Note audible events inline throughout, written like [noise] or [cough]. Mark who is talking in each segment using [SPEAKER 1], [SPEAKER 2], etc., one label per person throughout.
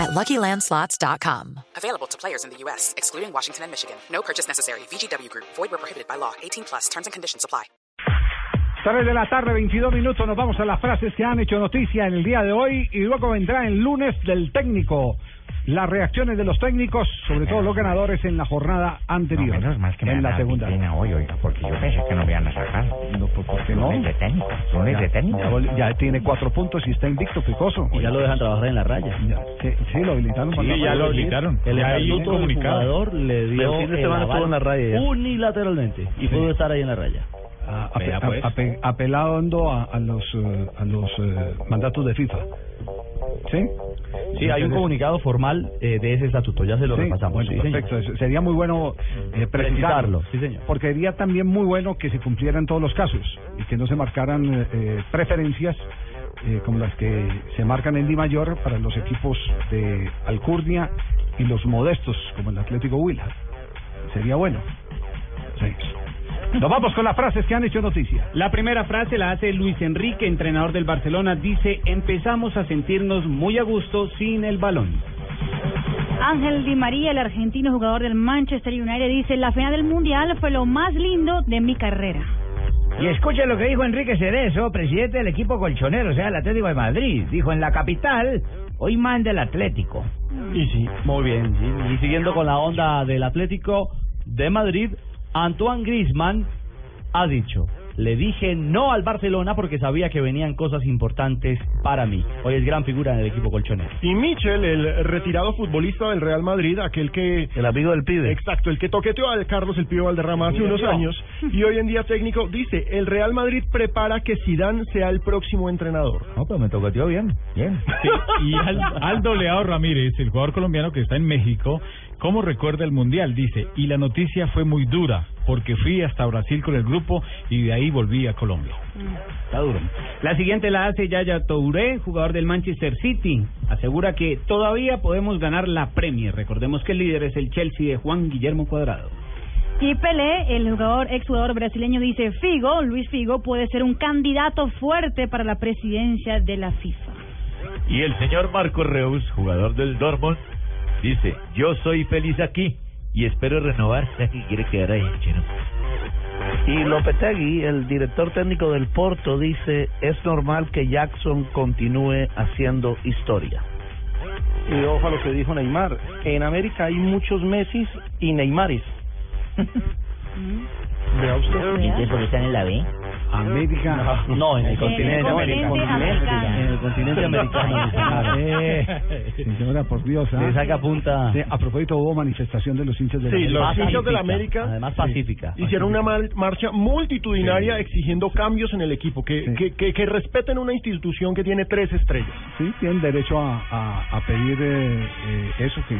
[SPEAKER 1] at LuckyLandSlots.com.
[SPEAKER 2] Available to players in the U.S., excluding Washington and Michigan. No purchase necessary. VGW Group. Void where prohibited by law. 18 plus. Terms and conditions apply.
[SPEAKER 3] 3 de la tarde, 22 minutos. Nos vamos a las frases que han hecho noticia en el día de hoy y luego vendrá el lunes del técnico. Las reacciones de los técnicos, sobre todo los ganadores en la jornada anterior.
[SPEAKER 4] No, menos mal que me
[SPEAKER 3] en la segunda.
[SPEAKER 4] Hoy, oiga, porque yo pensé que no me iban a sacar.
[SPEAKER 3] No, ¿por por qué no?
[SPEAKER 4] Lunes de técnico, lunes de técnico.
[SPEAKER 3] Ya, tiene cuatro puntos y está invicto, Picoso.
[SPEAKER 5] Y ya lo dejan trabajar en la raya.
[SPEAKER 3] Ya, sí, sí, lo habilitaron para
[SPEAKER 6] Sí, ya lo habilitaron.
[SPEAKER 5] El estatuto del jugador le dio
[SPEAKER 6] El fin de
[SPEAKER 5] el
[SPEAKER 6] semana
[SPEAKER 5] aval
[SPEAKER 6] estuvo en la raya ya.
[SPEAKER 5] unilateralmente y pudo estar ahí en la raya.
[SPEAKER 3] a- ape-
[SPEAKER 6] pues.
[SPEAKER 3] a- ape- apelando a, a los, eh, a los eh, mandatos de FIFA. ¿Sí?
[SPEAKER 5] Sí, hay un comunicado formal eh, de ese estatuto, ya se lo
[SPEAKER 3] Sí,
[SPEAKER 5] repasamos.
[SPEAKER 3] bueno,
[SPEAKER 5] sí, señor.
[SPEAKER 3] perfecto. Eso Sería muy bueno eh, precisarlo.
[SPEAKER 5] Precisarlo, sí, señor.
[SPEAKER 3] Porque sería también muy bueno que se cumplieran todos los casos y que no se marcaran eh, eh, preferencias eh, como las que se marcan en Di Mayor para los equipos de Alcurnia y los modestos como el Atlético Huila. Sería bueno. Sí. Nos vamos con las frases que han hecho noticia.
[SPEAKER 7] La primera frase la hace Luis Enrique, entrenador del Barcelona. Dice, empezamos a sentirnos muy a gusto sin el balón.
[SPEAKER 8] Ángel Di María, el argentino jugador del Manchester United, dice, la final del Mundial fue lo más lindo de mi carrera.
[SPEAKER 4] Y escuche lo que dijo Enrique Cerezo, presidente del equipo colchonero, o sea, el Atlético de Madrid. Dijo, en la capital, hoy manda el Atlético.
[SPEAKER 5] Y sí, muy bien. Y siguiendo con la onda del Atlético de Madrid, Antoine Griezmann ha dicho, le dije no al Barcelona porque sabía que venían cosas importantes para mí. Hoy es gran figura en el equipo colchonero.
[SPEAKER 6] Y Michel, el retirado futbolista del Real Madrid, aquel que...
[SPEAKER 5] El amigo del pibe.
[SPEAKER 6] Exacto, el que toqueteó a Carlos el Pío Valderrama hace unos años y hoy en día técnico, dice, el Real Madrid prepara que Zidane sea el próximo entrenador.
[SPEAKER 4] No, pero me toqueteó bien, bien.
[SPEAKER 9] Y Al- Aldo Leao Ramírez, el jugador colombiano que está en México, ¿cómo recuerda el Mundial? Dice, y la noticia fue muy dura, porque fui hasta Brasil con el grupo y de ahí volví a Colombia.
[SPEAKER 7] Está duro. La siguiente la hace Yaya Touré, jugador del Manchester City. Asegura que todavía podemos ganar la Premier. Recordemos que el líder es el Chelsea de Juan Guillermo Cuadrado.
[SPEAKER 8] Y Pelé, el jugador, exjugador brasileño, dice, Figo, Luis Figo, puede ser un candidato fuerte para la presidencia de la FIFA.
[SPEAKER 10] Y el señor Marco Reus, jugador del Dortmund, dice, yo soy feliz aquí y espero renovar. [laughs] ¿Qué quiere quedar ahí, chino?
[SPEAKER 11] Y Lopetegui, el director técnico del Porto, dice, es normal que Jackson continúe haciendo historia.
[SPEAKER 6] Y ojo a lo que dijo Neymar, en América hay muchos Messi y Neymares. [laughs] Vea usted.
[SPEAKER 4] ¿Y por qué están en la B?
[SPEAKER 3] América.
[SPEAKER 5] No, en el
[SPEAKER 8] En
[SPEAKER 5] continente
[SPEAKER 8] el
[SPEAKER 5] americano.
[SPEAKER 8] continente americano.
[SPEAKER 5] En el continente americano.
[SPEAKER 3] Eh, [laughs] señora, por Dios. ¿ah?
[SPEAKER 5] Le saca punta.
[SPEAKER 3] Sí, a propósito, hubo manifestación de los hinchas de la
[SPEAKER 6] Sí,
[SPEAKER 3] América.
[SPEAKER 6] los hinchas de la América
[SPEAKER 5] Además
[SPEAKER 6] sí,
[SPEAKER 5] pacífica.
[SPEAKER 6] hicieron una mar- marcha multitudinaria exigiendo cambios en el equipo, que,
[SPEAKER 3] Sí.
[SPEAKER 6] que, que, que respeten una institución que tiene tres estrellas.
[SPEAKER 3] Sí, tienen derecho a, a, a pedir eh, eh, eso, que,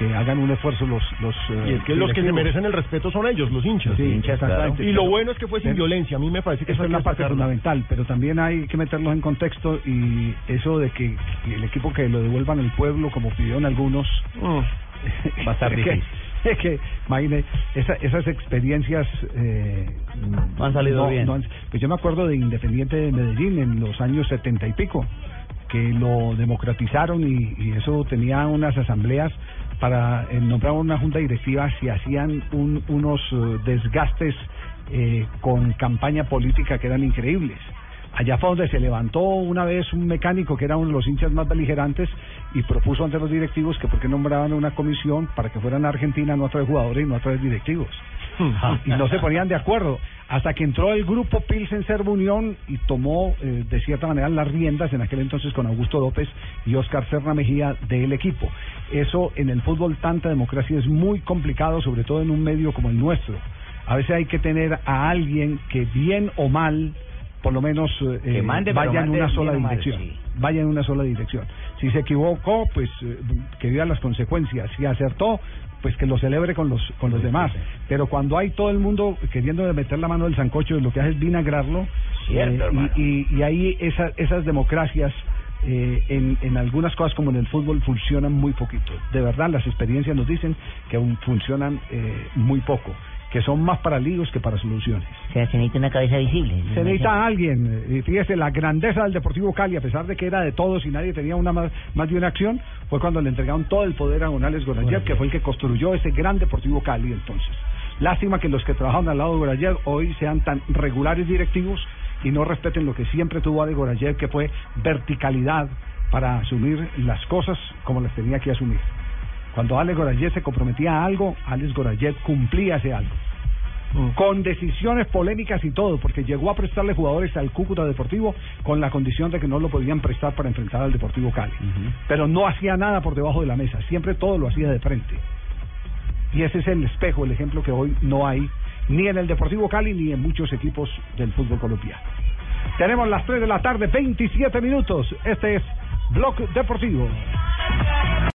[SPEAKER 3] que hagan un esfuerzo los... los eh,
[SPEAKER 6] Y es que los que se merecen el respeto son ellos, los hinchas.
[SPEAKER 3] Sí, exactamente.
[SPEAKER 6] Y lo bueno es que fue sin
[SPEAKER 3] Pero-
[SPEAKER 6] violencia. A mí me parece que
[SPEAKER 3] Esa
[SPEAKER 6] eso
[SPEAKER 3] es la parte fundamental, pero también hay que meterlos en contexto y eso de que, el equipo que lo devuelvan al pueblo, como pidieron algunos,
[SPEAKER 6] Mm.
[SPEAKER 5] Va a estar [laughs] difícil.
[SPEAKER 3] Es que, imagine, esa- esas experiencias... Eh,
[SPEAKER 5] No han salido bien.
[SPEAKER 3] han- pues yo me acuerdo de Independiente de Medellín en los años setenta y pico, que lo democratizaron y, y eso tenía unas asambleas para eh, nombrar una junta directiva si hacían un- unos eh, desgastes eh, con campaña política que eran increíbles. Allá fue donde se levantó una vez un mecánico que era uno de los hinchas más beligerantes y propuso ante los directivos que por qué nombraban una comisión para que fueran a Argentina no a traer jugadores y no a traer directivos. [laughs] y no se ponían de acuerdo hasta que entró el grupo Pilsen Servo Unión y tomó eh, de cierta manera las riendas en aquel entonces con Augusto López y Oscar Serna Mejía del equipo. Eso en el fútbol tanta democracia es muy complicado, sobre todo en un medio como el nuestro. A veces hay que tener a alguien que bien o mal por lo menos eh,
[SPEAKER 4] mande, pero
[SPEAKER 3] vaya en una sola dirección.
[SPEAKER 4] sí.
[SPEAKER 3] Vaya en una sola dirección. Si se equivocó, pues eh, que viva las consecuencias. Si acertó, pues que lo celebre con los con los demás. Pero cuando hay todo el mundo queriendo meter la mano del sancocho, lo que hace es vinagrarlo.
[SPEAKER 4] Cierto,
[SPEAKER 3] eh, y, y, y ahí esa- esas democracias eh, en, en algunas cosas como en el fútbol funcionan muy poquito. De verdad, las experiencias nos dicen que aún funcionan eh, muy poco, que son más para líos que para soluciones.
[SPEAKER 12] O sea, se necesita una cabeza visible.
[SPEAKER 3] Se necesita alguien, eh, fíjese, la grandeza del Deportivo Cali, a pesar de que era de todos y nadie tenía una más, más de una acción, fue cuando le entregaron todo el poder a González Gorayev, que fue el que construyó ese gran Deportivo Cali entonces. Lástima que los que trabajaron al lado de Gorayev hoy sean tan regulares directivos y no respeten lo que siempre tuvo de Gorayev, que fue verticalidad para asumir las cosas como las tenía que asumir. Cuando Alex Gorayev se comprometía a algo, Alex Gorayev cumplía ese algo con decisiones polémicas y todo, porque llegó a prestarle jugadores al Cúcuta Deportivo con la condición de que no lo podían prestar para enfrentar al Deportivo Cali. Pero no hacía nada por debajo de la mesa, siempre todo lo hacía de frente. Y ese es el espejo, el ejemplo que hoy no hay ni en el Deportivo Cali ni en muchos equipos del fútbol colombiano. Tenemos las 3 de la tarde, 27 minutos. Este es Blog Deportivo.